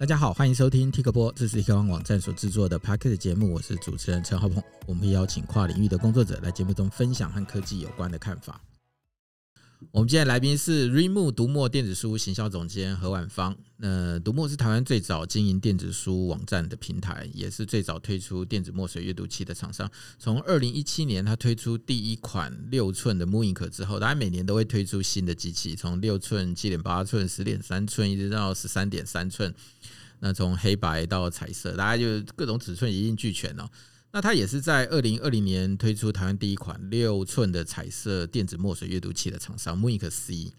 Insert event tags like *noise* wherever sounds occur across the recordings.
大家好，欢迎收听 Tik 播，这是 Tik 网网站所制作的 Pocket 节目，我是主持人陈浩鹏。我们邀请跨领域的工作者来节目中分享和科技有关的看法。我们今天来宾是 rimoo 读墨电子书行销总监何婉芳。那读墨是台湾最早经营电子书网站的平台，也是最早推出电子墨水阅读器的厂商。从二零一七年，他推出第一款六寸的 Moonink 之后，大家每年都会推出新的机器，从六寸、七点八寸、十点三寸，一直到十三点三寸。那从黑白到彩色，大家就各种尺寸一应俱全哦。那它也是在二零二零年推出台湾第一款六寸的彩色电子墨水阅读器的厂商 Mink C。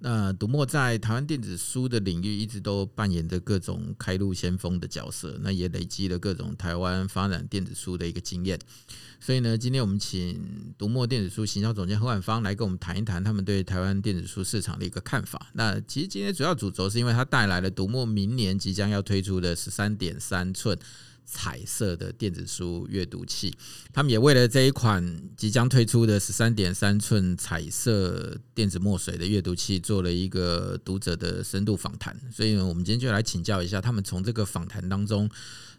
那读墨在台湾电子书的领域一直都扮演着各种开路先锋的角色，那也累积了各种台湾发展电子书的一个经验。所以呢，今天我们请读墨电子书行销总监何婉芳来跟我们谈一谈他们对台湾电子书市场的一个看法。那其实今天主要主轴是因为它带来了读墨明年即将要推出的十三点三寸。彩色的电子书阅读器，他们也为了这一款即将推出的十三点三寸彩色电子墨水的阅读器做了一个读者的深度访谈。所以呢，我们今天就来请教一下，他们从这个访谈当中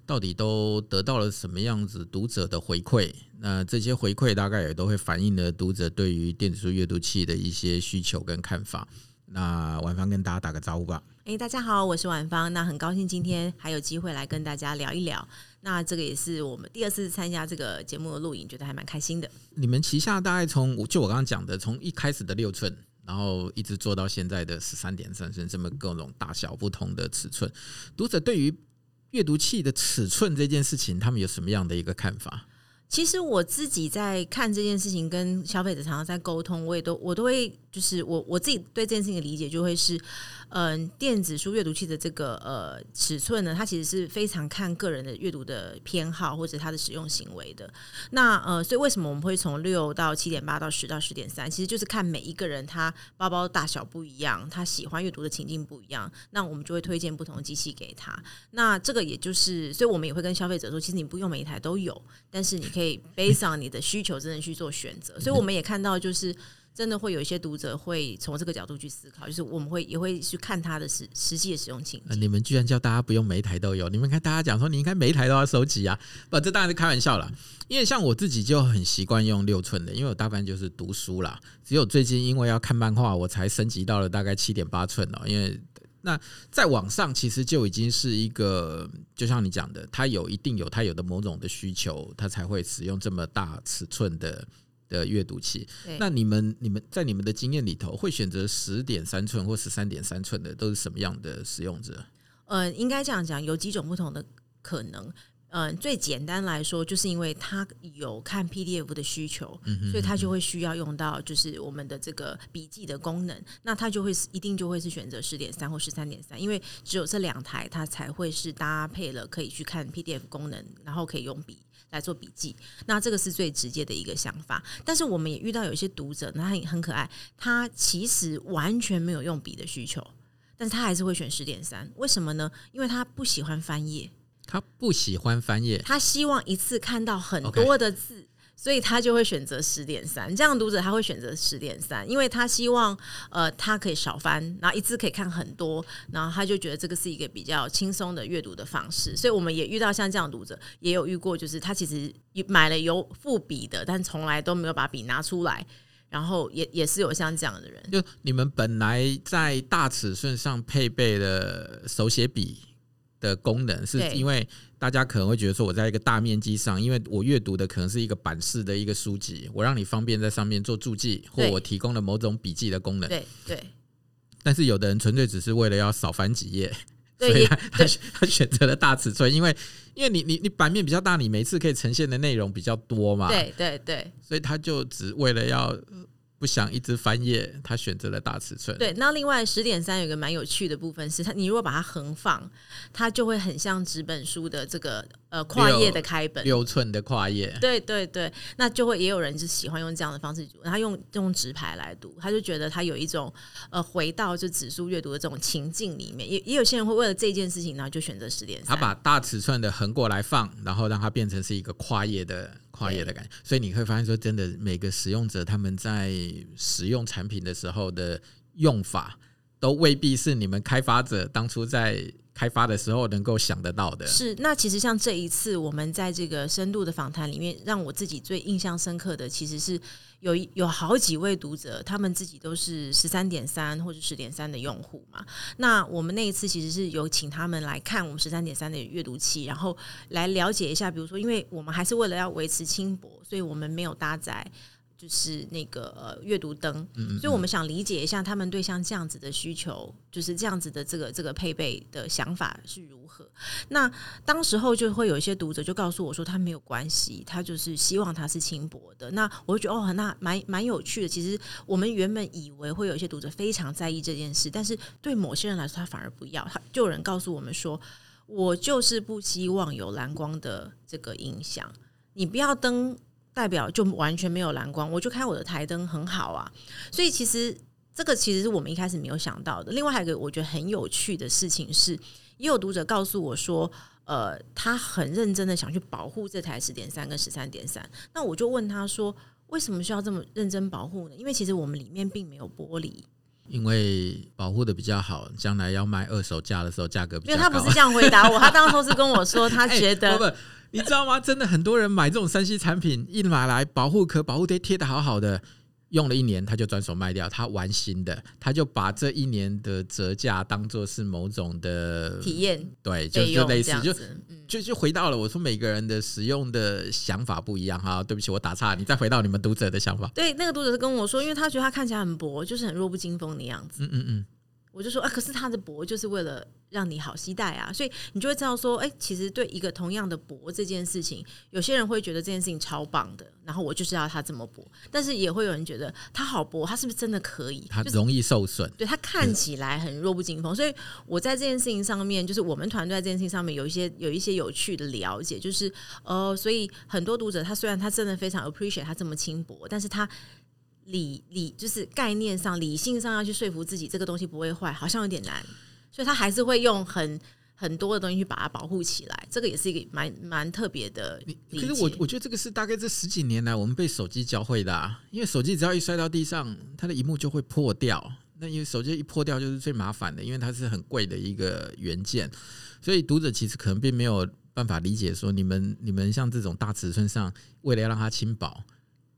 到底都得到了什么样子读者的回馈？那这些回馈大概也都会反映了读者对于电子书阅读器的一些需求跟看法。那晚芳跟大家打个招呼吧。哎、欸，大家好，我是婉芳。那很高兴今天还有机会来跟大家聊一聊。那这个也是我们第二次参加这个节目的录影，觉得还蛮开心的。你们旗下大概从就我刚刚讲的，从一开始的六寸，然后一直做到现在的十三点三寸，这么各种大小不同的尺寸，读者对于阅读器的尺寸这件事情，他们有什么样的一个看法？其实我自己在看这件事情，跟消费者常常在沟通，我也都我都会，就是我我自己对这件事情的理解，就会是，嗯，电子书阅读器的这个呃尺寸呢，它其实是非常看个人的阅读的偏好或者它的使用行为的。那呃，所以为什么我们会从六到七点八到十到十点三，其实就是看每一个人他包包大小不一样，他喜欢阅读的情境不一样，那我们就会推荐不同的机器给他。那这个也就是，所以我们也会跟消费者说，其实你不用每一台都有，但是你可以基于你的需求，真的去做选择。所以我们也看到就是。真的会有一些读者会从这个角度去思考，就是我们会也会去看它的实实际的使用情景。你们居然叫大家不用每一台都有，你们看大家讲说你应该每一台都要收集啊？不，这当然是开玩笑啦。因为像我自己就很习惯用六寸的，因为我大部分就是读书啦。只有最近因为要看漫画，我才升级到了大概七点八寸哦。因为那在网上其实就已经是一个，就像你讲的，它有一定有它有的某种的需求，它才会使用这么大尺寸的。的阅读器，那你们你们在你们的经验里头会选择十点三寸或十三点三寸的都是什么样的使用者？呃，应该这样讲，有几种不同的可能。嗯、呃，最简单来说，就是因为他有看 PDF 的需求，嗯、哼哼所以他就会需要用到就是我们的这个笔记的功能，那他就会一定就会是选择十点三或十三点三，因为只有这两台，它才会是搭配了可以去看 PDF 功能，然后可以用笔。来做笔记，那这个是最直接的一个想法。但是我们也遇到有一些读者，他很很可爱，他其实完全没有用笔的需求，但是他还是会选十点三。为什么呢？因为他不喜欢翻页，他不喜欢翻页，他希望一次看到很多的字。所以他就会选择十点三，这样读者他会选择十点三，因为他希望呃他可以少翻，然后一次可以看很多，然后他就觉得这个是一个比较轻松的阅读的方式。所以我们也遇到像这样读者，也有遇过，就是他其实买了有附笔的，但从来都没有把笔拿出来，然后也也是有像这样的人。就你们本来在大尺寸上配备的手写笔的功能，是因为。大家可能会觉得说，我在一个大面积上，因为我阅读的可能是一个版式的一个书籍，我让你方便在上面做注记，或我提供了某种笔记的功能。对对。但是有的人纯粹只是为了要少翻几页，所以他他 *laughs* 他选择了大尺寸，因为因为你你你版面比较大，你每次可以呈现的内容比较多嘛。对对对。所以他就只为了要。不想一直翻页，他选择了大尺寸。对，那另外十点三有个蛮有趣的部分是，它你如果把它横放，它就会很像纸本书的这个呃跨页的开本，六寸的跨页。对对对，那就会也有人是喜欢用这样的方式读，他用用纸牌来读，他就觉得他有一种呃回到就纸书阅读的这种情境里面。也也有些人会为了这件事情呢，就选择十点三。他把大尺寸的横过来放，然后让它变成是一个跨页的。跨越的感觉，所以你会发现说，真的每个使用者他们在使用产品的时候的用法，都未必是你们开发者当初在开发的时候能够想得到的。是，那其实像这一次我们在这个深度的访谈里面，让我自己最印象深刻的，其实是有有好几位读者，他们自己都是十三点三或者十点三的用户嘛。那我们那一次其实是有请他们来看我们十三点三的阅读器，然后来了解一下，比如说，因为我们还是为了要维持轻薄，所以我们没有搭载。就是那个呃阅读灯，所以我们想理解一下他们对像这样子的需求，就是这样子的这个这个配备的想法是如何。那当时候就会有一些读者就告诉我说，他没有关系，他就是希望它是轻薄的。那我就觉得哦，那蛮蛮有趣的。其实我们原本以为会有一些读者非常在意这件事，但是对某些人来说，他反而不要。他就有人告诉我们说，我就是不希望有蓝光的这个影响，你不要灯。代表就完全没有蓝光，我就开我的台灯很好啊。所以其实这个其实是我们一开始没有想到的。另外还有一个我觉得很有趣的事情是，也有读者告诉我说，呃，他很认真的想去保护这台十点三跟十三点三。那我就问他说，为什么需要这么认真保护呢？因为其实我们里面并没有玻璃，因为保护的比较好，将来要卖二手价的时候价格比较高。因为他不是这样回答我，他当时是跟我说，他 *laughs* 觉得。欸你知道吗？真的很多人买这种三 C 产品，一买来保护壳、保护贴贴的好好的，用了一年他就转手卖掉，他玩新的，他就把这一年的折价当做是某种的体验，对，就就类似，就就就回到了我说每个人的使用的想法不一样哈。对不起，我打岔，你再回到你们读者的想法。对，那个读者是跟我说，因为他觉得他看起来很薄，就是很弱不禁风的样子。嗯嗯嗯。我就说啊，可是他的薄就是为了让你好期待啊，所以你就会知道说，哎、欸，其实对一个同样的薄这件事情，有些人会觉得这件事情超棒的，然后我就是要他这么薄，但是也会有人觉得他好薄，他是不是真的可以？他容易受损，对，他看起来很弱不禁风，所以我在这件事情上面，就是我们团队在这件事情上面有一些有一些有趣的了解，就是呃，所以很多读者他虽然他真的非常 appreciate 他这么轻薄，但是他。理理就是概念上、理性上要去说服自己这个东西不会坏，好像有点难，所以他还是会用很很多的东西去把它保护起来。这个也是一个蛮蛮特别的。可是我我觉得这个是大概这十几年来我们被手机教会的啊，因为手机只要一摔到地上，它的荧幕就会破掉。那因为手机一破掉就是最麻烦的，因为它是很贵的一个元件，所以读者其实可能并没有办法理解说，你们你们像这种大尺寸上，为了要让它轻薄。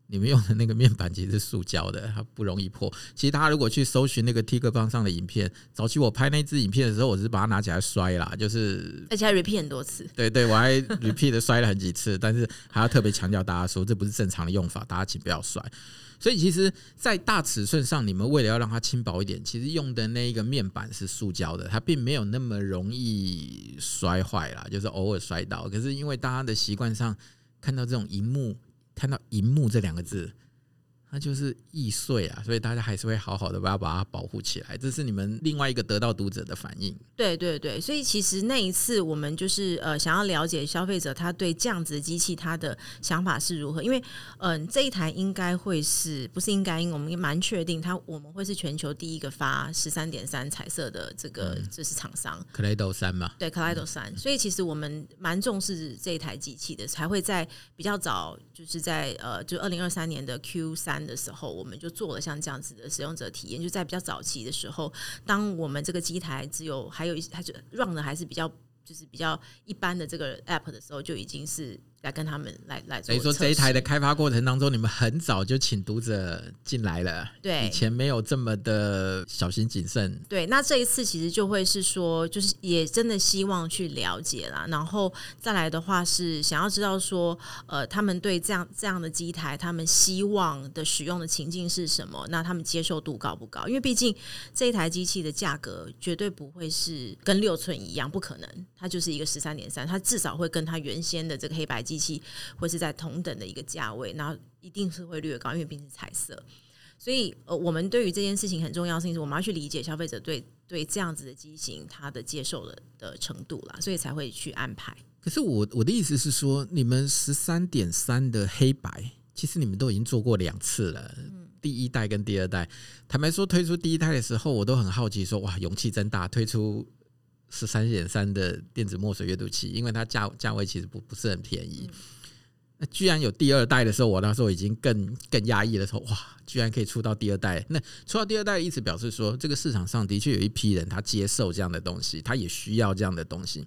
你们用的那个面板其实是塑胶的，它不容易破。其实大家如果去搜寻那个棒上的影片，早期我拍那支影片的时候，我是把它拿起来摔啦，就是而且还 repeat 很多次。对对，我还 repeat 的摔了很几次，但是还要特别强调大家说，这不是正常的用法，大家请不要摔。所以其实，在大尺寸上，你们为了要让它轻薄一点，其实用的那一个面板是塑胶的，它并没有那么容易摔坏啦，就是偶尔摔倒。可是因为大家的习惯上看到这种荧幕。看到“荧幕”这两个字。它就是易碎啊，所以大家还是会好好的把它把它保护起来。这是你们另外一个得到读者的反应。对对对，所以其实那一次我们就是呃想要了解消费者他对这样子的机器他的想法是如何，因为嗯、呃、这一台应该会是不是应该？我们也蛮确定它我们会是全球第一个发十三点三彩色的这个、嗯、这是厂商。Kaleido 三嘛？对，Kaleido 三。所以其实我们蛮重视这一台机器的，才会在比较早就是在呃就二零二三年的 Q 三。的时候，我们就做了像这样子的使用者体验，就在比较早期的时候，当我们这个机台只有还有一它就 run 的还是比较就是比较一般的这个 app 的时候，就已经是。来跟他们来来，所以说这一台的开发过程当中，你们很早就请读者进来了，对，以前没有这么的小心谨慎。对，那这一次其实就会是说，就是也真的希望去了解啦，然后再来的话是想要知道说，呃，他们对这样这样的机台，他们希望的使用的情境是什么？那他们接受度高不高？因为毕竟这一台机器的价格绝对不会是跟六寸一样，不可能，它就是一个十三点三，它至少会跟它原先的这个黑白。机器会是在同等的一个价位，然后一定是会略高，因为毕竟是彩色。所以，呃，我们对于这件事情很重要性是，我们要去理解消费者对对这样子的机型它的接受的的程度啦，所以才会去安排。可是我我的意思是说，你们十三点三的黑白，其实你们都已经做过两次了，嗯，第一代跟第二代。坦白说，推出第一代的时候，我都很好奇说，说哇，勇气真大，推出。十三点三的电子墨水阅读器，因为它价价位其实不不是很便宜。那居然有第二代的时候，我那时候已经更更压抑的时候，哇，居然可以出到第二代。那出到第二代，意思表示说，这个市场上的确有一批人他接受这样的东西，他也需要这样的东西。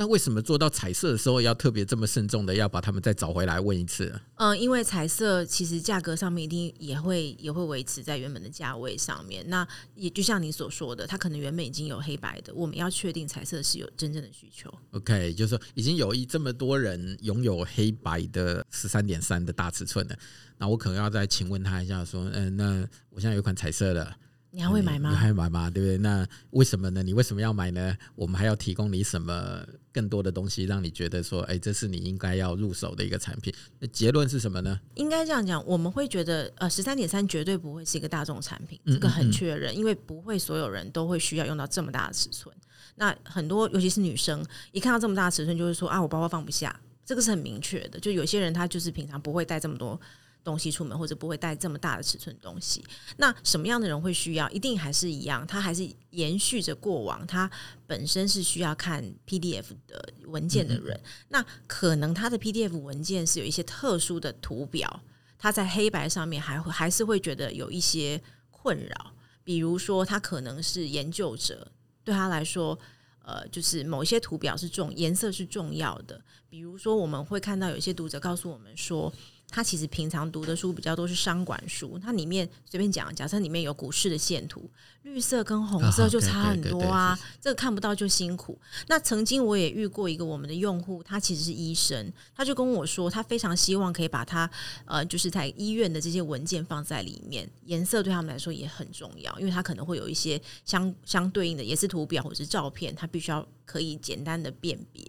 那为什么做到彩色的时候要特别这么慎重的要把他们再找回来问一次？嗯，因为彩色其实价格上面一定也会也会维持在原本的价位上面。那也就像你所说的，它可能原本已经有黑白的，我们要确定彩色是有真正的需求。OK，就是说已经有一这么多人拥有黑白的十三点三的大尺寸的，那我可能要再请问他一下，说，嗯，那我现在有款彩色的。你还会买吗？你还会买吗？对不对？那为什么呢？你为什么要买呢？我们还要提供你什么更多的东西，让你觉得说，哎，这是你应该要入手的一个产品。那结论是什么呢？应该这样讲，我们会觉得，呃，十三点三绝对不会是一个大众产品，这个很确认，因为不会所有人都会需要用到这么大的尺寸。那很多，尤其是女生，一看到这么大的尺寸，就会说啊，我包包放不下，这个是很明确的。就有些人他就是平常不会带这么多。东西出门或者不会带这么大的尺寸东西，那什么样的人会需要？一定还是一样，他还是延续着过往，他本身是需要看 PDF 的文件的人。那可能他的 PDF 文件是有一些特殊的图表，他在黑白上面还会还是会觉得有一些困扰。比如说，他可能是研究者，对他来说，呃，就是某一些图表是重颜色是重要的。比如说，我们会看到有些读者告诉我们说。他其实平常读的书比较多是商管书，它里面随便讲，假设里面有股市的线图，绿色跟红色就差很多啊，这个看不到就辛苦。那曾经我也遇过一个我们的用户，他其实是医生，他就跟我说，他非常希望可以把他呃，就是在医院的这些文件放在里面，颜色对他们来说也很重要，因为他可能会有一些相相对应的也是图表或者是照片，他必须要可以简单的辨别。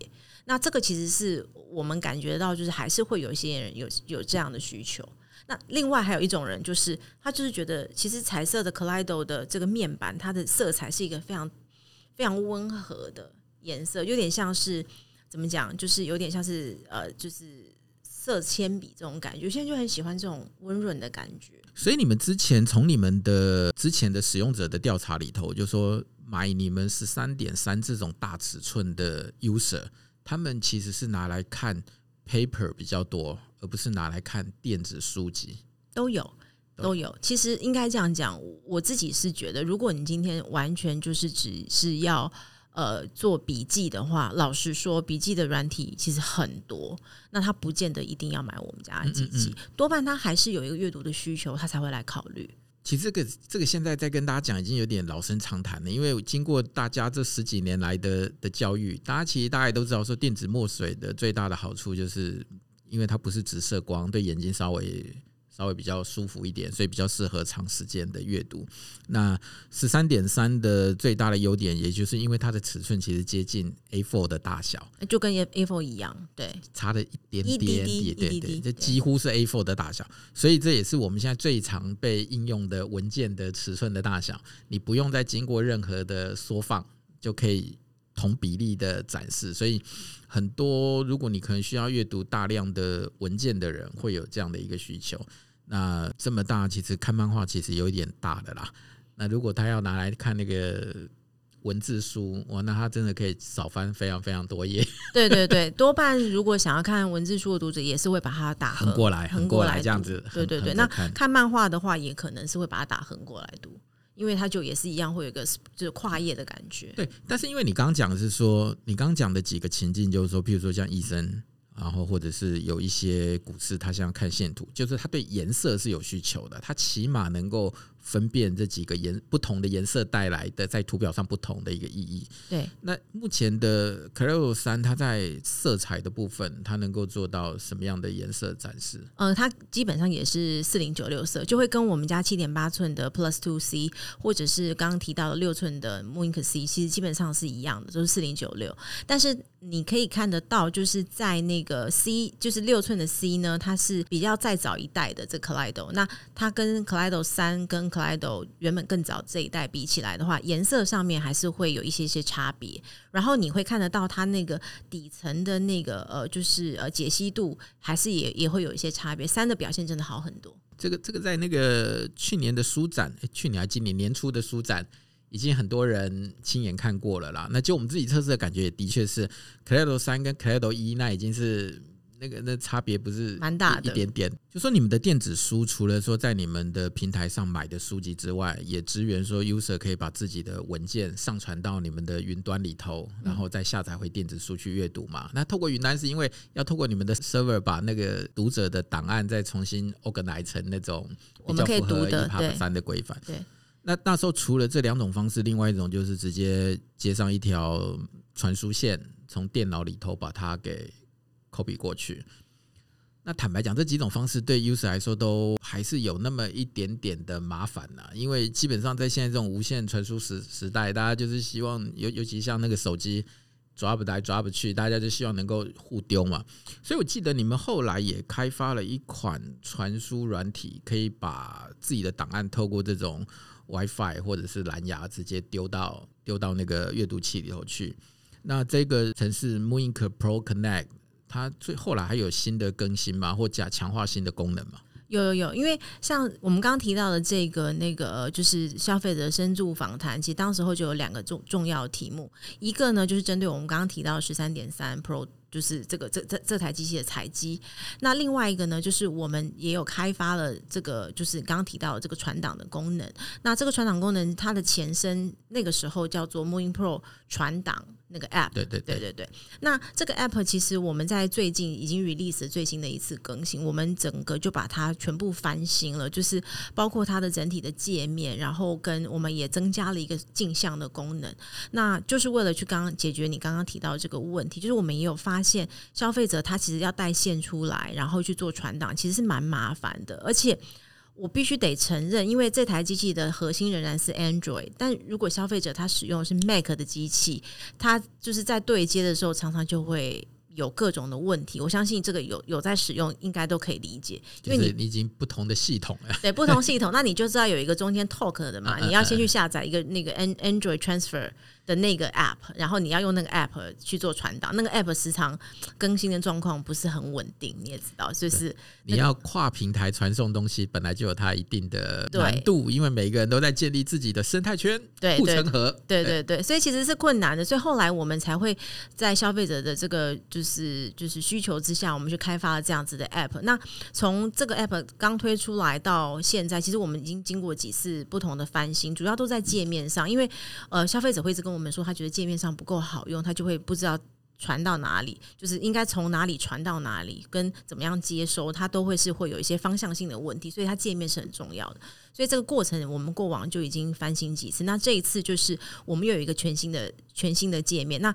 那这个其实是我们感觉到，就是还是会有一些人有有这样的需求。那另外还有一种人，就是他就是觉得，其实彩色的 Kaleido 的这个面板，它的色彩是一个非常非常温和的颜色，有点像是怎么讲，就是有点像是呃，就是色铅笔这种感觉。有些人就很喜欢这种温润的感觉。所以你们之前从你们的之前的使用者的调查里头，就说买你们十三点三这种大尺寸的 user。他们其实是拿来看 paper 比较多，而不是拿来看电子书籍。都有，都有。其实应该这样讲，我自己是觉得，如果你今天完全就是只是要呃做笔记的话，老实说，笔记的软体其实很多，那他不见得一定要买我们家的机器，嗯嗯嗯，多半他还是有一个阅读的需求，他才会来考虑。其实这个这个现在在跟大家讲已经有点老生常谈了，因为经过大家这十几年来的的教育，大家其实大家也都知道说电子墨水的最大的好处就是，因为它不是直射光，对眼睛稍微。稍微比较舒服一点，所以比较适合长时间的阅读。那十三点三的最大的优点，也就是因为它的尺寸其实接近 A4 的大小，就跟 A4 一样，对，差了一点点，对对，这几乎是 A4 的大小，所以这也是我们现在最常被应用的文件的尺寸的大小。你不用再经过任何的缩放，就可以同比例的展示。所以很多如果你可能需要阅读大量的文件的人，会有这样的一个需求。那这么大，其实看漫画其实有一点大的啦。那如果他要拿来看那个文字书，哇，那他真的可以少翻非常非常多页。*laughs* 对对对，多半如果想要看文字书的读者，也是会把它打横过来，横过来这样子。对对对，那看漫画的话，也可能是会把它打横过来读，因为它就也是一样，会有个就是跨业的感觉。对，但是因为你刚刚讲的是说，你刚刚讲的几个情境，就是说，譬如说像医生。然后，或者是有一些股市，他想要看线图，就是他对颜色是有需求的，他起码能够。分辨这几个颜不同的颜色带来的在图表上不同的一个意义。对，那目前的 Kaleido 3，它在色彩的部分，它能够做到什么样的颜色展示？嗯、呃，它基本上也是四零九六色，就会跟我们家七点八寸的 Plus Two C，或者是刚刚提到的六寸的 mooInk C，其实基本上是一样的，都是四零九六。但是你可以看得到，就是在那个 C，就是六寸的 C 呢，它是比较再早一代的这 Kaleido，那它跟 Kaleido 3跟 Kaleido 原本更早这一代比起来的话，颜色上面还是会有一些些差别。然后你会看得到它那个底层的那个呃，就是呃解析度还是也也会有一些差别。三的表现真的好很多。这个这个在那个去年的书展，去年还今年年初的书展，已经很多人亲眼看过了啦。那就我们自己测试的感觉，也的确是 Kaleido 3跟 Kaleido 1，那已经是。那个那差别不是蛮大的，一点点。就说你们的电子书，除了说在你们的平台上买的书籍之外，也支援说 user 可以把自己的文件上传到你们的云端里头，然后再下载回电子书去阅读嘛。那透过云端是因为要透过你们的 server 把那个读者的档案再重新 organize 成那种比较符合 EPUB 三的规范。对。那那时候除了这两种方式，另外一种就是直接接上一条传输线，从电脑里头把它给 copy 过去。那坦白讲，这几种方式对 user 来说都还是有那么一点点的麻烦呐。因为基本上在现在这种无线传输时时代，大家就是希望尤尤其像那个手机抓不来抓不去，大家就希望能够互丢嘛。所以我记得你们后来也开发了一款传输软体，可以把自己的档案透过这种。WiFi 或者是蓝牙直接丢到丢到那个阅读器里头去。那这个程式 mooInk Pro Connect，它最后来还有新的更新吗？或加强化新的功能吗？有有有，因为像我们刚刚提到的这个那个就是消费者深度访谈，其实当时候就有两个重重要的题目，一个呢就是针对我们刚刚提到十三点三 Pro。就是这个这这这台机器的采集，那另外一个呢，就是我们也有开发了这个，就是刚刚提到的这个传档的功能。那这个传档功能，它的前身那个时候叫做 Moon Pro 传档。那个 app，对对对，对对对。那这个 app 其实我们在最近已经 release 最新的一次更新，我们整个就把它全部翻新了，就是包括它的整体的界面，然后跟我们也增加了一个镜像的功能，那就是为了去刚刚解决你刚刚提到这个问题，就是我们也有发现消费者他其实要带线出来，然后去做传档，其实是蛮麻烦的，而且。我必须得承认，因为这台机器的核心仍然是 Android，但如果消费者他使用的是 Mac 的机器，他就是在对接的时候，常常就会有各种的问题。我相信这个有有在使用，应该都可以理解，因为你你已经不同的系统了，对不同系统，那你就知道有一个中间 Talk 的嘛，*laughs* 你要先去下载一个那个 Android Transfer。的那个 app，然后你要用那个 app 去做传导，那个 app 时常更新的状况不是很稳定，你也知道，就是你要跨平台传送东西，本来就有它一定的难度，因为每个人都在建立自己的生态圈、对护城河，对对对，所以其实是困难的，所以后来我们才会在消费者的这个就是就是需求之下，我们去开发了这样子的 app。那从这个 app 刚推出来到现在，其实我们已经经过几次不同的翻新，主要都在界面上，因为呃消费者会一直跟我们说他觉得界面上不够好用，他就会不知道传到哪里，就是应该从哪里传到哪里，跟怎么样接收，他都会是会有一些方向性的问题，所以它界面是很重要的。所以这个过程我们过往就已经翻新几次，那这一次就是我们又有一个全新的全新的界面，那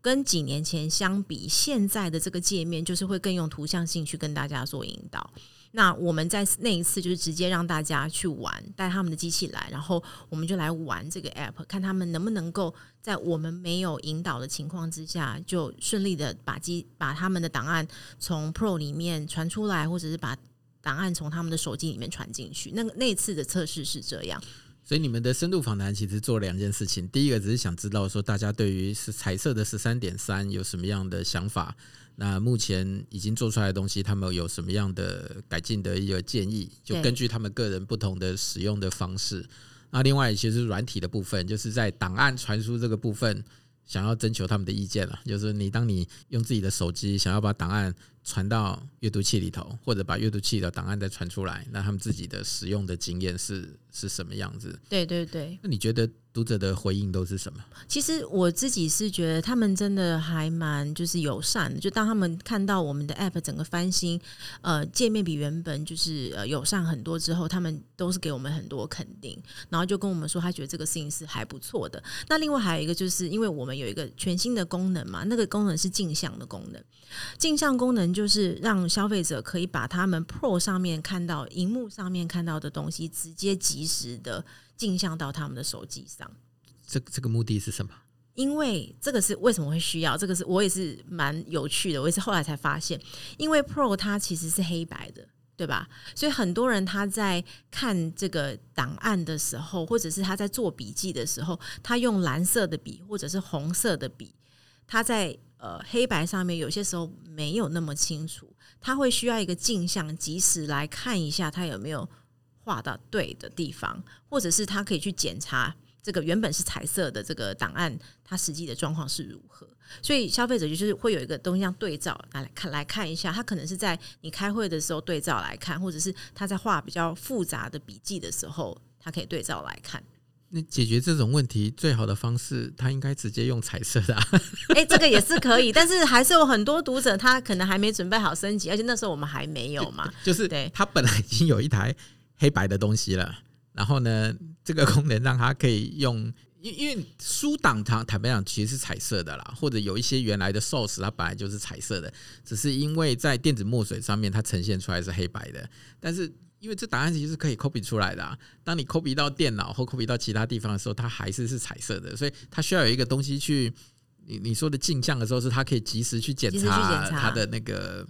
跟几年前相比，现在的这个界面就是会更用图像性去跟大家做引导。那我们在那一次就是直接让大家去玩，带他们的机器来，然后我们就来玩这个 app，看他们能不能够在我们没有引导的情况之下，就顺利的把机把他们的档案从 Pro 里面传出来，或者是把档案从他们的手机里面传进去。那个那次的测试是这样。所以你们的深度访谈其实做两件事情，第一个只是想知道说大家对于是彩色的十三点三有什么样的想法。那目前已经做出来的东西，他们有什么样的改进的一个建议？就根据他们个人不同的使用的方式。那另外，其实软体的部分，就是在档案传输这个部分，想要征求他们的意见了。就是你当你用自己的手机想要把档案传到阅读器里头，或者把阅读器的档案再传出来，那他们自己的使用的经验是是什么样子？对对对。那你觉得？读者的回应都是什么？其实我自己是觉得他们真的还蛮就是友善的。就当他们看到我们的 App 整个翻新，呃，界面比原本就是呃友善很多之后，他们都是给我们很多肯定，然后就跟我们说他觉得这个事情是还不错的。那另外还有一个就是因为我们有一个全新的功能嘛，那个功能是镜像的功能。镜像功能就是让消费者可以把他们 Pro 上面看到、荧幕上面看到的东西，直接及时的。镜像到他们的手机上，这这个目的是什么？因为这个是为什么会需要？这个是我也是蛮有趣的，我也是后来才发现，因为 Pro 它其实是黑白的，对吧？所以很多人他在看这个档案的时候，或者是他在做笔记的时候，他用蓝色的笔或者是红色的笔，他在呃黑白上面有些时候没有那么清楚，他会需要一个镜像，及时来看一下他有没有。画到对的地方，或者是他可以去检查这个原本是彩色的这个档案，它实际的状况是如何。所以消费者就是会有一个东西像对照来看来看一下，他可能是在你开会的时候对照来看，或者是他在画比较复杂的笔记的时候，他可以对照来看。那解决这种问题最好的方式，他应该直接用彩色的啊。*laughs* 哎、欸，这个也是可以，但是还是有很多读者他可能还没准备好升级，而且那时候我们还没有嘛。就是对，他本来已经有一台黑白的东西了，然后呢，这个功能让他可以用。因因为书档它坦白讲其实是彩色的啦，或者有一些原来的 source 它本来就是彩色的，只是因为在电子墨水上面它呈现出来是黑白的。但是因为这答案其实是可以 copy 出来的啊，当你 copy 到电脑或 copy 到其他地方的时候，它还是是彩色的，所以它需要有一个东西去你你说的镜像的时候，是它可以及时去检查它的那个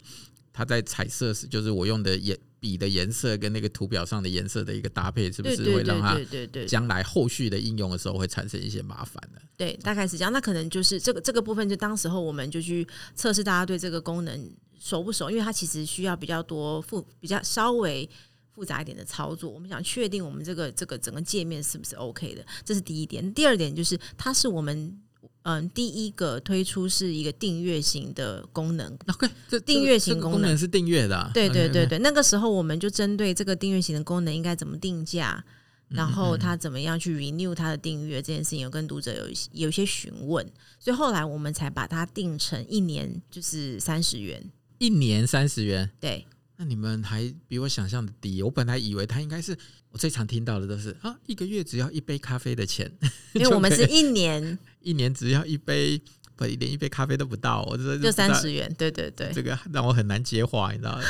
它在彩色是就是我用的颜。笔的颜色跟那个图表上的颜色的一个搭配，是不是会让它将来后续的应用的时候会产生一些麻烦呢？对，大概是这样。那可能就是这个这个部分，就当时候我们就去测试大家对这个功能熟不熟，因为它其实需要比较多复比较稍微复杂一点的操作。我们想确定我们这个这个整个界面是不是 OK 的，这是第一点。第二点就是它是我们。嗯，第一个推出是一个订阅型的功能。*laughs* OK，这订阅型功能，是订阅的啊。对对对对，那个时候我们就针对这个订阅型的功能应该怎么定价，然后他怎么样去 renew 他的订阅这件事情，有跟读者有有一些询问，所以后来我们才把它定成一年就是三十元，一年三十元。对，那你们还比我想象的低，我本来以为他应该是。我最常听到的都是啊，一个月只要一杯咖啡的钱，*laughs* 因为我们是一年，一年只要一杯，不连一杯咖啡都不到，我这就三十元，对对对，这个让我很难接话，你知道吗？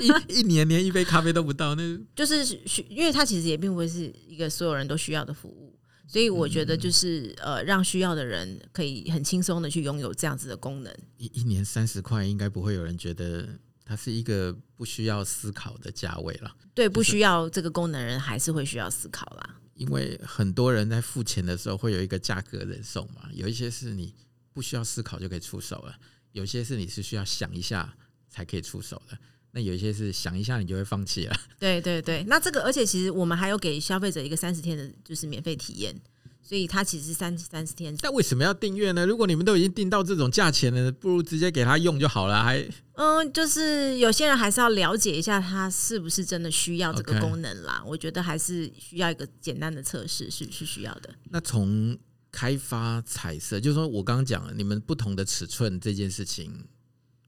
一一一年连一杯咖啡都不到，那 *laughs* 就是因为它其实也并不会是一个所有人都需要的服务，所以我觉得就是呃，让需要的人可以很轻松的去拥有这样子的功能。一一年三十块，应该不会有人觉得。它是一个不需要思考的价位了。对，不需要这个功能人还是会需要思考啦。因为很多人在付钱的时候会有一个价格人送嘛，有一些是你不需要思考就可以出手了，有些是你是需要想一下才可以出手的，那有一些是想一下你就会放弃了。*laughs* 对对对，那这个而且其实我们还有给消费者一个三十天的就是免费体验。所以它其实三三十天，但为什么要订阅呢？如果你们都已经订到这种价钱了，不如直接给他用就好了。还嗯，就是有些人还是要了解一下他是不是真的需要这个功能啦。我觉得还是需要一个简单的测试，是是需要的。那从开发彩色，就是说我刚刚讲了，你们不同的尺寸这件事情，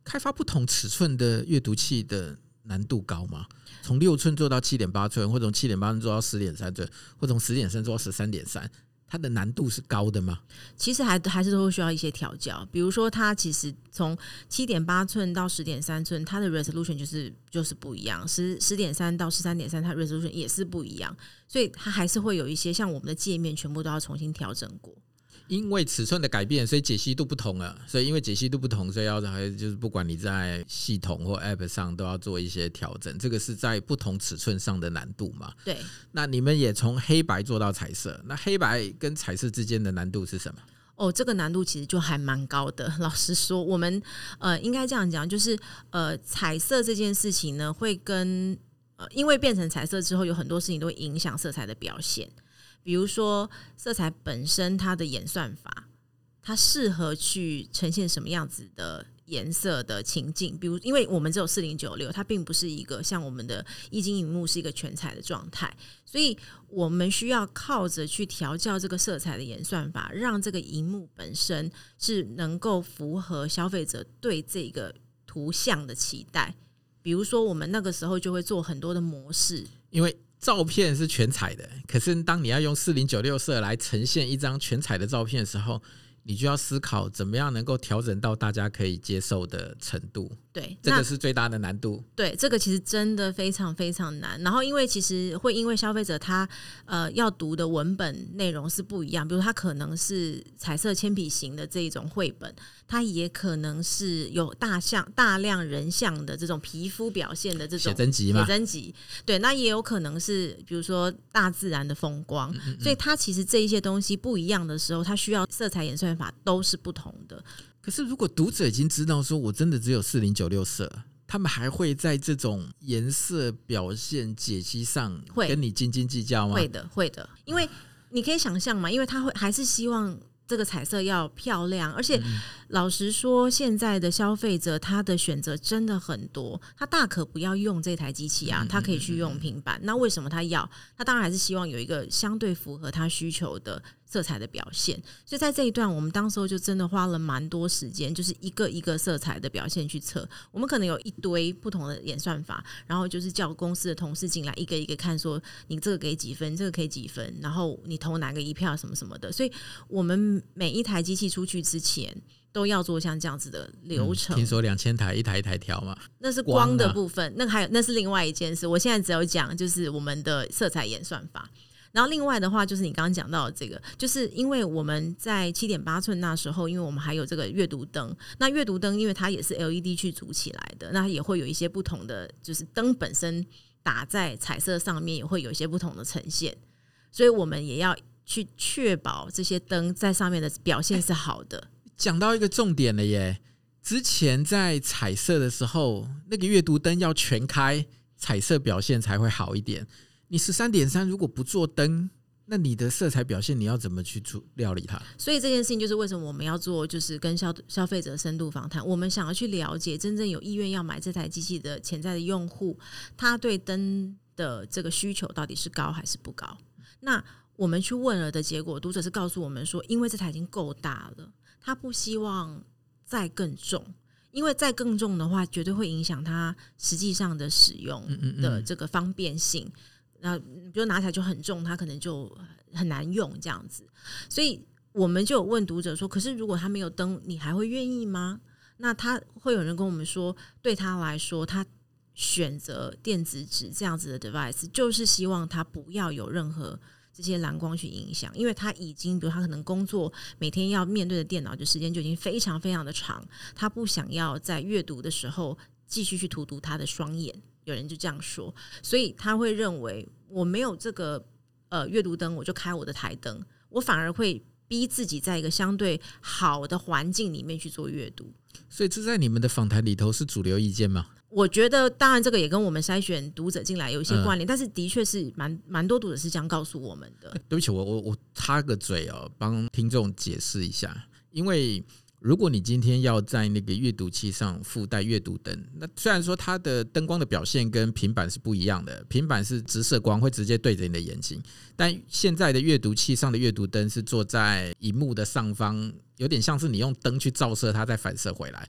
开发不同尺寸的阅读器的难度高吗？从六寸做到七点八寸，或者从七点八寸做到十点三寸，或从十点三做到十三点三。它的难度是高的吗？其实还还是都需要一些调教，比如说它其实从七点八寸到十点三寸，它的 resolution 就是就是不一样，十十点三到十三点三，它 resolution 也是不一样，所以它还是会有一些像我们的界面全部都要重新调整过。因为尺寸的改变，所以解析度不同了。所以因为解析度不同，所以要还就是不管你在系统或 App 上都要做一些调整。这个是在不同尺寸上的难度嘛？对。那你们也从黑白做到彩色，那黑白跟彩色之间的难度是什么？哦，这个难度其实就还蛮高的。老实说，我们呃应该这样讲，就是呃彩色这件事情呢，会跟呃因为变成彩色之后，有很多事情都会影响色彩的表现。比如说，色彩本身它的演算法，它适合去呈现什么样子的颜色的情境？比如，因为我们只有四零九六，它并不是一个像我们的液晶荧幕是一个全彩的状态，所以我们需要靠着去调教这个色彩的演算法，让这个荧幕本身是能够符合消费者对这个图像的期待。比如说，我们那个时候就会做很多的模式，因为。照片是全彩的，可是当你要用四零九六色来呈现一张全彩的照片的时候，你就要思考怎么样能够调整到大家可以接受的程度。对，这个是最大的难度。对，这个其实真的非常非常难。然后，因为其实会因为消费者他呃要读的文本内容是不一样，比如他可能是彩色铅笔型的这一种绘本，它也可能是有大象大量人像的这种皮肤表现的这种写真集嘛？写真集。对，那也有可能是比如说大自然的风光。嗯嗯嗯。所以它其实这一些东西不一样的时候，它需要色彩演算法都是不同的。可是，如果读者已经知道说我真的只有四零九六色，他们还会在这种颜色表现解析上会跟你斤斤计较吗？会的，会的。因为你可以想象嘛，因为他会还是希望。这个彩色要漂亮，而且老实说，现在的消费者他的选择真的很多，他大可不要用这台机器啊，他可以去用平板。那为什么他要？他当然还是希望有一个相对符合他需求的。色彩的表现，所以在这一段，我们当时候就真的花了蛮多时间，就是一个一个色彩的表现去测。我们可能有一堆不同的演算法，然后就是叫公司的同事进来一个一个看，说你这个给几分，这个给几分，然后你投哪个一票什么什么的。所以我们每一台机器出去之前，都要做像这样子的流程。嗯、听说两千台一台一台调嘛？那是光的部分，那还有那是另外一件事。我现在只有讲就是我们的色彩演算法。然后另外的话，就是你刚刚讲到的这个，就是因为我们在七点八寸那时候，因为我们还有这个阅读灯，那阅读灯因为它也是 LED 去组起来的，那也会有一些不同的，就是灯本身打在彩色上面也会有一些不同的呈现，所以我们也要去确保这些灯在上面的表现是好的。讲到一个重点了耶，之前在彩色的时候，那个阅读灯要全开，彩色表现才会好一点。你十三点三如果不做灯，那你的色彩表现你要怎么去做料理它？所以这件事情就是为什么我们要做，就是跟消消费者深度访谈。我们想要去了解真正有意愿要买这台机器的潜在的用户，他对灯的这个需求到底是高还是不高？那我们去问了的结果，读者是告诉我们说，因为这台已经够大了，他不希望再更重，因为再更重的话，绝对会影响他实际上的使用的这个方便性。嗯嗯嗯那比如拿起来就很重，他可能就很难用这样子，所以我们就有问读者说：“可是如果他没有灯，你还会愿意吗？”那他会有人跟我们说，对他来说，他选择电子纸这样子的 device，就是希望他不要有任何这些蓝光去影响，因为他已经，比如他可能工作每天要面对的电脑的时间就已经非常非常的长，他不想要在阅读的时候继续去荼毒他的双眼。有人就这样说，所以他会认为我没有这个呃阅读灯，我就开我的台灯，我反而会逼自己在一个相对好的环境里面去做阅读。所以这在你们的访谈里头是主流意见吗？我觉得当然这个也跟我们筛选读者进来有一些关联，嗯、但是的确是蛮蛮多读者是这样告诉我们的。对不起，我我我插个嘴哦，帮听众解释一下，因为。如果你今天要在那个阅读器上附带阅读灯，那虽然说它的灯光的表现跟平板是不一样的，平板是直射光会直接对着你的眼睛，但现在的阅读器上的阅读灯是坐在荧幕的上方，有点像是你用灯去照射它再反射回来。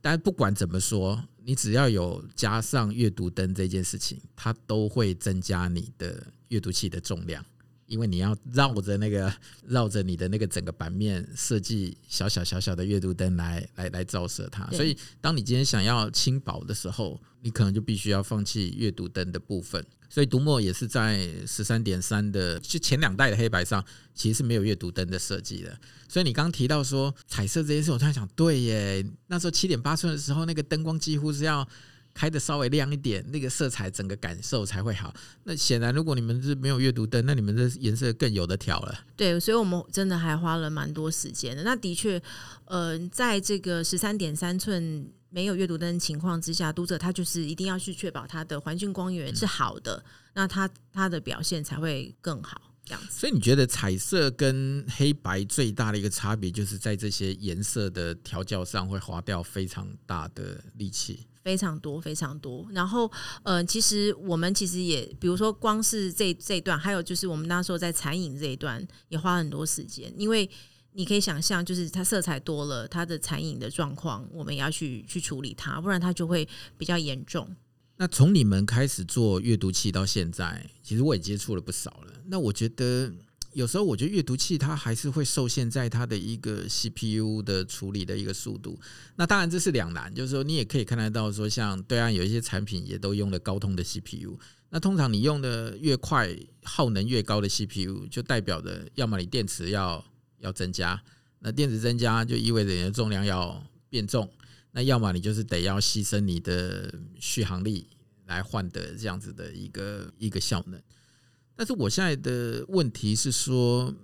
但不管怎么说，你只要有加上阅读灯这件事情，它都会增加你的阅读器的重量。因为你要绕着那个 *laughs* 绕着你的那个整个版面设计小小小小的阅读灯来来来照射它，所以当你今天想要轻薄的时候，你可能就必须要放弃阅读灯的部分。所以读墨也是在十三点三的就前两代的黑白上，其实是没有阅读灯的设计的。所以你刚提到说彩色这件事，我突然想，对耶，那时候七点八寸的时候，那个灯光几乎是要。开的稍微亮一点，那个色彩整个感受才会好。那显然，如果你们是没有阅读灯，那你们的颜色更有的调了。对，所以我们真的还花了蛮多时间的。那的确，呃，在这个十三点三寸没有阅读灯情况之下，读者他就是一定要去确保他的环境光源是好的，嗯、那他他的表现才会更好。这样子。所以你觉得彩色跟黑白最大的一个差别，就是在这些颜色的调教上会花掉非常大的力气。非常多，非常多。然后，呃，其实我们其实也，比如说，光是这这一段，还有就是我们那时候在残影这一段，也花很多时间。因为你可以想象，就是它色彩多了，它的残影的状况，我们也要去去处理它，不然它就会比较严重。那从你们开始做阅读器到现在，其实我也接触了不少了。那我觉得。有时候我觉得阅读器它还是会受限在它的一个 CPU 的处理的一个速度。那当然这是两难，就是说你也可以看得到说，像对岸有一些产品也都用了高通的 CPU。那通常你用的越快，耗能越高的 CPU，就代表着要么你电池要要增加，那电池增加就意味着你的重量要变重，那要么你就是得要牺牲你的续航力来换得这样子的一个一个效能。但是我现在的问题是说，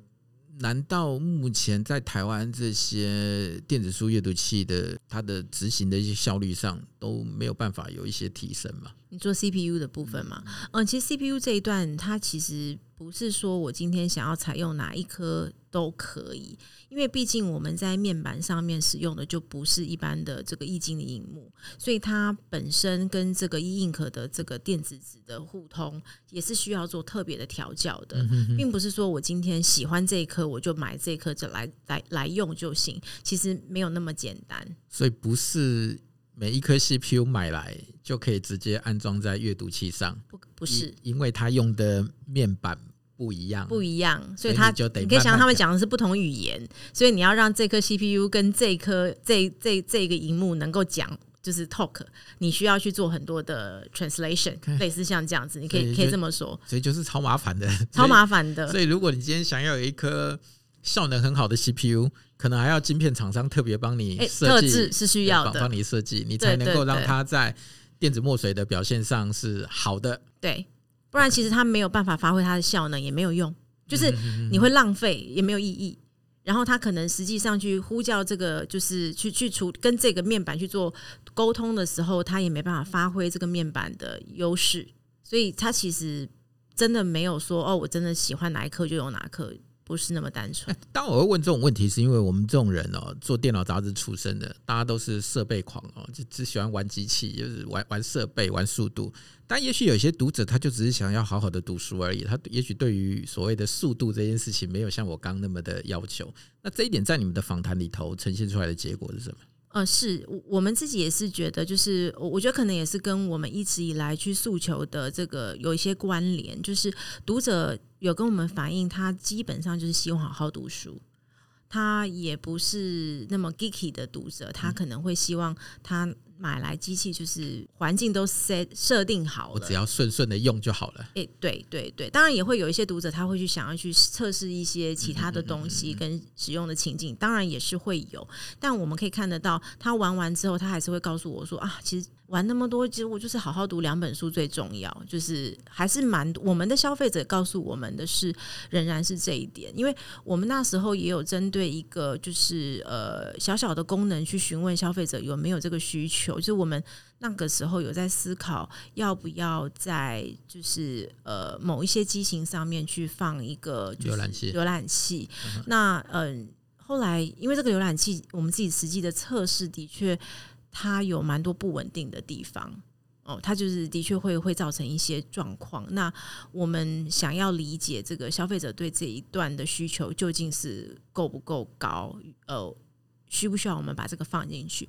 难道目前在台湾这些电子书阅读器的它的执行的一些效率上都没有办法有一些提升吗？你做 CPU 的部分嘛？嗯，其实 CPU 这一段它其实不是说我今天想要采用哪一颗都可以，因为毕竟我们在面板上面使用的就不是一般的这个液晶的荧幕，所以它本身跟这个 E Ink 的这个电子纸的互通也是需要做特别的调教的，并不是说我今天喜欢这一颗我就买这一颗就来来来用就行，其实没有那么简单。所以不是。每一颗 CPU 买来就可以直接安装在阅读器上，不不是，因为它用的面板不一样，不一样，所以它就得你可以想象他们讲的是不同语言，所以你要让这颗 CPU 跟这颗这这这个荧幕能够讲，就是 talk，你需要去做很多的 translation，类似像这样子，你可以可以这么说，所以就是超麻烦的，超麻烦的。所以如果你今天想要有一颗效能很好的 CPU，可能还要晶片厂商特别帮你设计，是需要的，帮你设计，你才能够让它在电子墨水的表现上是好的。对，不然其实它没有办法发挥它的效能，也没有用，就是你会浪费，也没有意义。然后它可能实际上去呼叫这个，就是去去除跟这个面板去做沟通的时候，它也没办法发挥这个面板的优势。所以它其实真的没有说哦，我真的喜欢哪一颗就用哪颗。不是那么单纯。*laughs* 当我会问这种问题，是因为我们这种人哦，做电脑杂志出身的，大家都是设备狂哦，就只喜欢玩机器，就是玩玩设备、玩速度。但也许有些读者，他就只是想要好好的读书而已。他也许对于所谓的速度这件事情，没有像我刚那么的要求。那这一点在你们的访谈里头呈现出来的结果是什么？呃，是我们自己也是觉得，就是我我觉得可能也是跟我们一直以来去诉求的这个有一些关联，就是读者有跟我们反映，他基本上就是希望好好读书，他也不是那么 geeky 的读者，他可能会希望他。买来机器就是环境都设设定好了，我只要顺顺的用就好了。诶，对对对，当然也会有一些读者他会去想要去测试一些其他的东西跟使用的情境，当然也是会有。但我们可以看得到，他玩完之后，他还是会告诉我说啊，其实。玩那么多，其实我就是好好读两本书最重要，就是还是蛮我们的消费者告诉我们的是，仍然是这一点，因为我们那时候也有针对一个就是呃小小的功能去询问消费者有没有这个需求，就是我们那个时候有在思考要不要在就是呃某一些机型上面去放一个浏览器，浏览器。那嗯、呃，后来因为这个浏览器，我们自己实际的测试的确。它有蛮多不稳定的地方哦，它就是的确会会造成一些状况。那我们想要理解这个消费者对这一段的需求究竟是够不够高？呃，需不需要我们把这个放进去？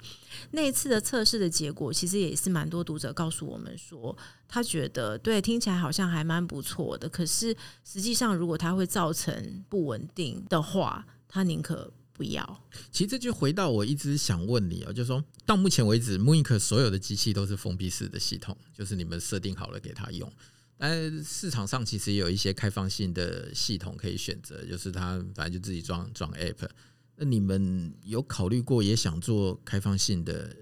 那一次的测试的结果，其实也是蛮多读者告诉我们说，他觉得对，听起来好像还蛮不错的。可是实际上，如果它会造成不稳定的话，他宁可。不要，其实这就回到我一直想问你哦，就是说到目前为止，mooInk 所有的机器都是封闭式的系统，就是你们设定好了给他用。但市场上其实也有一些开放性的系统可以选择，就是他反正就自己装装 App。那你们有考虑过也想做开放性的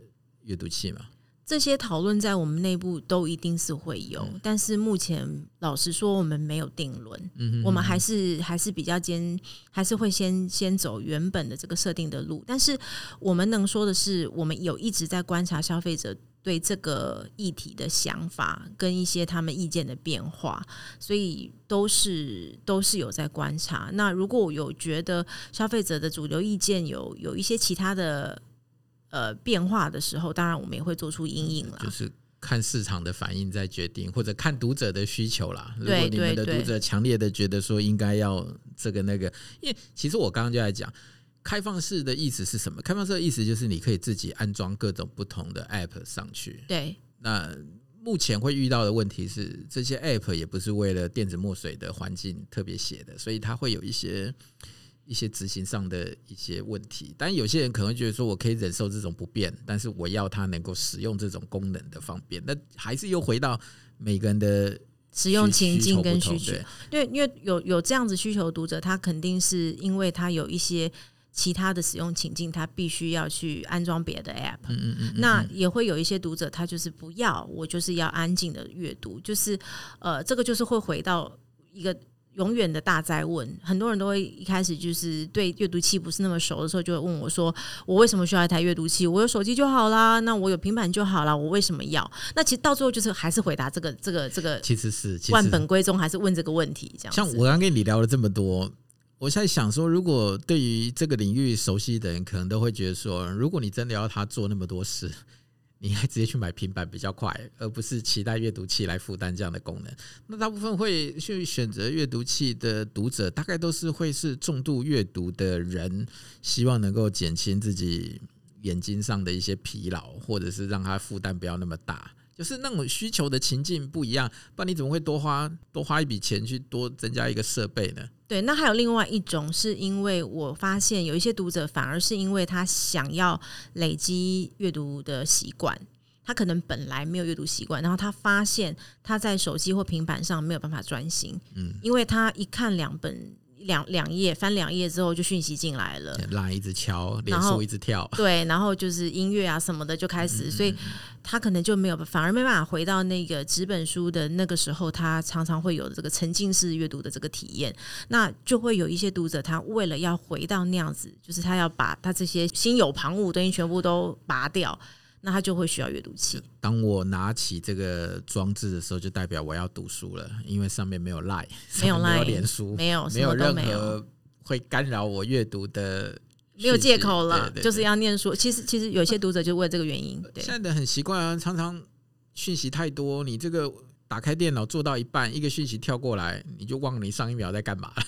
阅读器吗？这些讨论在我们内部都一定是会有，嗯、但是目前老实说，我们没有定论。嗯哼嗯哼，我们还是还是比较坚，还是会先先走原本的这个设定的路。但是我们能说的是，我们有一直在观察消费者对这个议题的想法跟一些他们意见的变化，所以都是都是有在观察。那如果有觉得消费者的主流意见有有一些其他的。呃，变化的时候，当然我们也会做出阴影了。就是看市场的反应再决定，或者看读者的需求啦。如果你们的读者强烈的觉得说应该要这个那个，因为其实我刚刚就在讲开放式的意思是什么？开放式的意思就是你可以自己安装各种不同的 App 上去。对。那目前会遇到的问题是，这些 App 也不是为了电子墨水的环境特别写的，所以它会有一些。一些执行上的一些问题，但有些人可能觉得说，我可以忍受这种不便，但是我要他能够使用这种功能的方便。那还是又回到每个人的使用情境跟需求。对，因为有有这样子需求的读者，他肯定是因为他有一些其他的使用情境，他必须要去安装别的 App。嗯嗯嗯。那也会有一些读者，他就是不要，我就是要安静的阅读，就是呃，这个就是会回到一个。永远的大灾问，很多人都会一开始就是对阅读器不是那么熟的时候，就会问我说：“我为什么需要一台阅读器？我有手机就好啦，那我有平板就好啦，我为什么要？”那其实到最后就是还是回答这个这个这个，其实是万本归宗，还是问这个问题。这样，像我刚跟你聊了这么多，我现在想说，如果对于这个领域熟悉的人，可能都会觉得说，如果你真的要他做那么多事。你还直接去买平板比较快，而不是期待阅读器来负担这样的功能。那大部分会去选择阅读器的读者，大概都是会是重度阅读的人，希望能够减轻自己眼睛上的一些疲劳，或者是让他负担不要那么大。就是那种需求的情境不一样，不然你怎么会多花多花一笔钱去多增加一个设备呢？对，那还有另外一种，是因为我发现有一些读者反而是因为他想要累积阅读的习惯，他可能本来没有阅读习惯，然后他发现他在手机或平板上没有办法专心，嗯，因为他一看两本。两两页翻两页之后就讯息进来了，LINE 一直敲，脸书一直跳，对，然后就是音乐啊什么的就开始，所以他可能就没有，反而没办法回到那个纸本书的那个时候，他常常会有这个沉浸式阅读的这个体验，那就会有一些读者，他为了要回到那样子，就是他要把他这些心有旁骛东西全部都拔掉。那他就会需要阅读器。*laughs* 当我拿起这个装置的时候，就代表我要读书了，因为上面没有 Line，没有 Line，没有脸书，没有没有任何会干扰我阅读的，没有借口了，就是要念书。其实其实有些读者就为这个原因，对。现在的很习惯啊，常常讯息太多，你这个打开电脑做到一半，一个讯息跳过来，你就忘了你上一秒在干嘛了，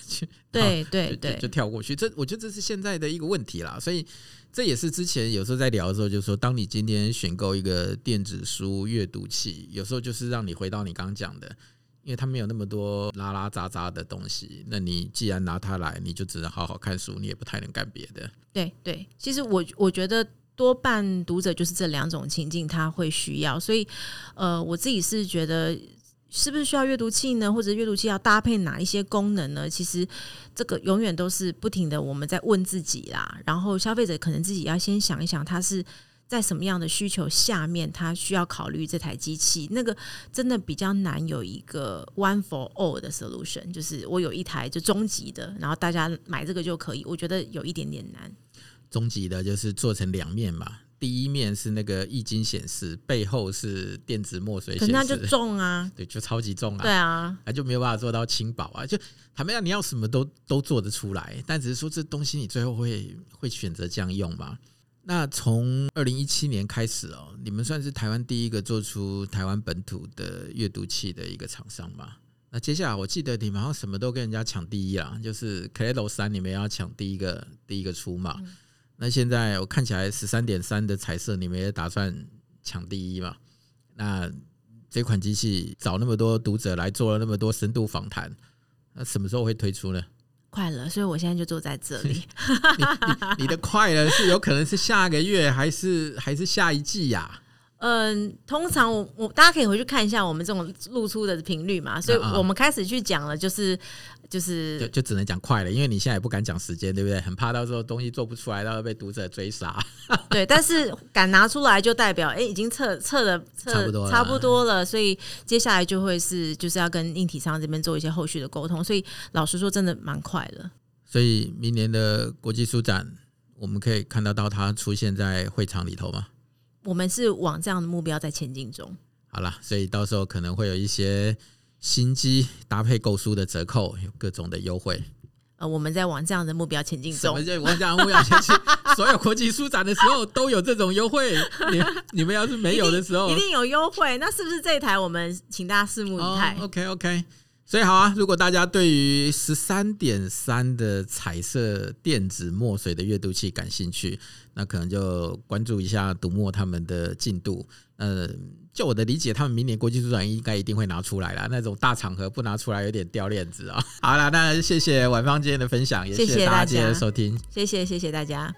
对 *laughs* 对对，就跳过去。这我觉得这是现在的一个问题啦，所以。这也是之前有时候在聊的时候，就是说，当你今天选购一个电子书阅读器，有时候就是让你回到你刚刚讲的，因为它没有那么多拉拉杂杂的东西。那你既然拿它来，你就只能好好看书，你也不太能干别的。对对，其实我我觉得多半读者就是这两种情境他会需要，所以呃，我自己是觉得。是不是需要阅读器呢？或者阅读器要搭配哪一些功能呢？其实这个永远都是不停的我们在问自己啦。然后消费者可能自己要先想一想，他是在什么样的需求下面，他需要考虑这台机器。那个真的比较难有一个 one for all 的 solution，就是我有一台就终极的，然后大家买这个就可以。我觉得有一点点难。终极的就是做成两面嘛。第一面是那个液晶显示，背后是电子墨水显示，那就重啊，*laughs* 对，就超级重啊，对啊，那就没有办法做到轻薄啊。就坦白讲，你要什么都都做得出来，但只是说这东西你最后会会选择这样用吗？那从二零一七年开始哦，你们算是台湾第一个做出台湾本土的阅读器的一个厂商嘛？那接下来我记得你们好像什么都跟人家抢第一啊，就是 Kaleido 三你们要抢第一个第一个出嘛。嗯那现在我看起来十三点三的彩色，你们也打算抢第一嘛？那这款机器找那么多读者来做了那么多深度访谈，那什么时候会推出呢？快了，所以我现在就坐在这里。*laughs* 你你，你的快乐是有可能是下个月，还是还是下一季呀、啊？嗯，通常我我大家可以回去看一下我们这种露出的频率嘛，所以我们开始去讲了，就是就是就就只能讲快了，因为你现在也不敢讲时间，对不对？很怕到时候东西做不出来，到时候被读者追杀。*laughs* 对，但是敢拿出来就代表哎、欸，已经测测的测差不多差不多了，所以接下来就会是就是要跟硬体商这边做一些后续的沟通。所以老实说，真的蛮快的。所以明年的国际书展，我们可以看得到它出现在会场里头吗？我们是往这样的目标在前进中。好了，所以到时候可能会有一些新机搭配购书的折扣，有各种的优惠。呃，我们在往这样的目标前进中。什么叫往这样的目标前进？*laughs* 所有国际书展的时候都有这种优惠。你你们要是没有的时候，*laughs* 一定，一定有优惠。那是不是这一台我们请大家拭目以待？Oh，OK OK。所以好啊，如果大家对于十三点三的彩色电子墨水的阅读器感兴趣，那可能就关注一下读墨他们的进度。呃，就我的理解，他们明年国际书展应该一定会拿出来啦。那种大场合不拿出来有点掉链子啊。好了，那谢谢晚芳今天的分享，也谢谢大家今天的收听，谢谢谢谢大家。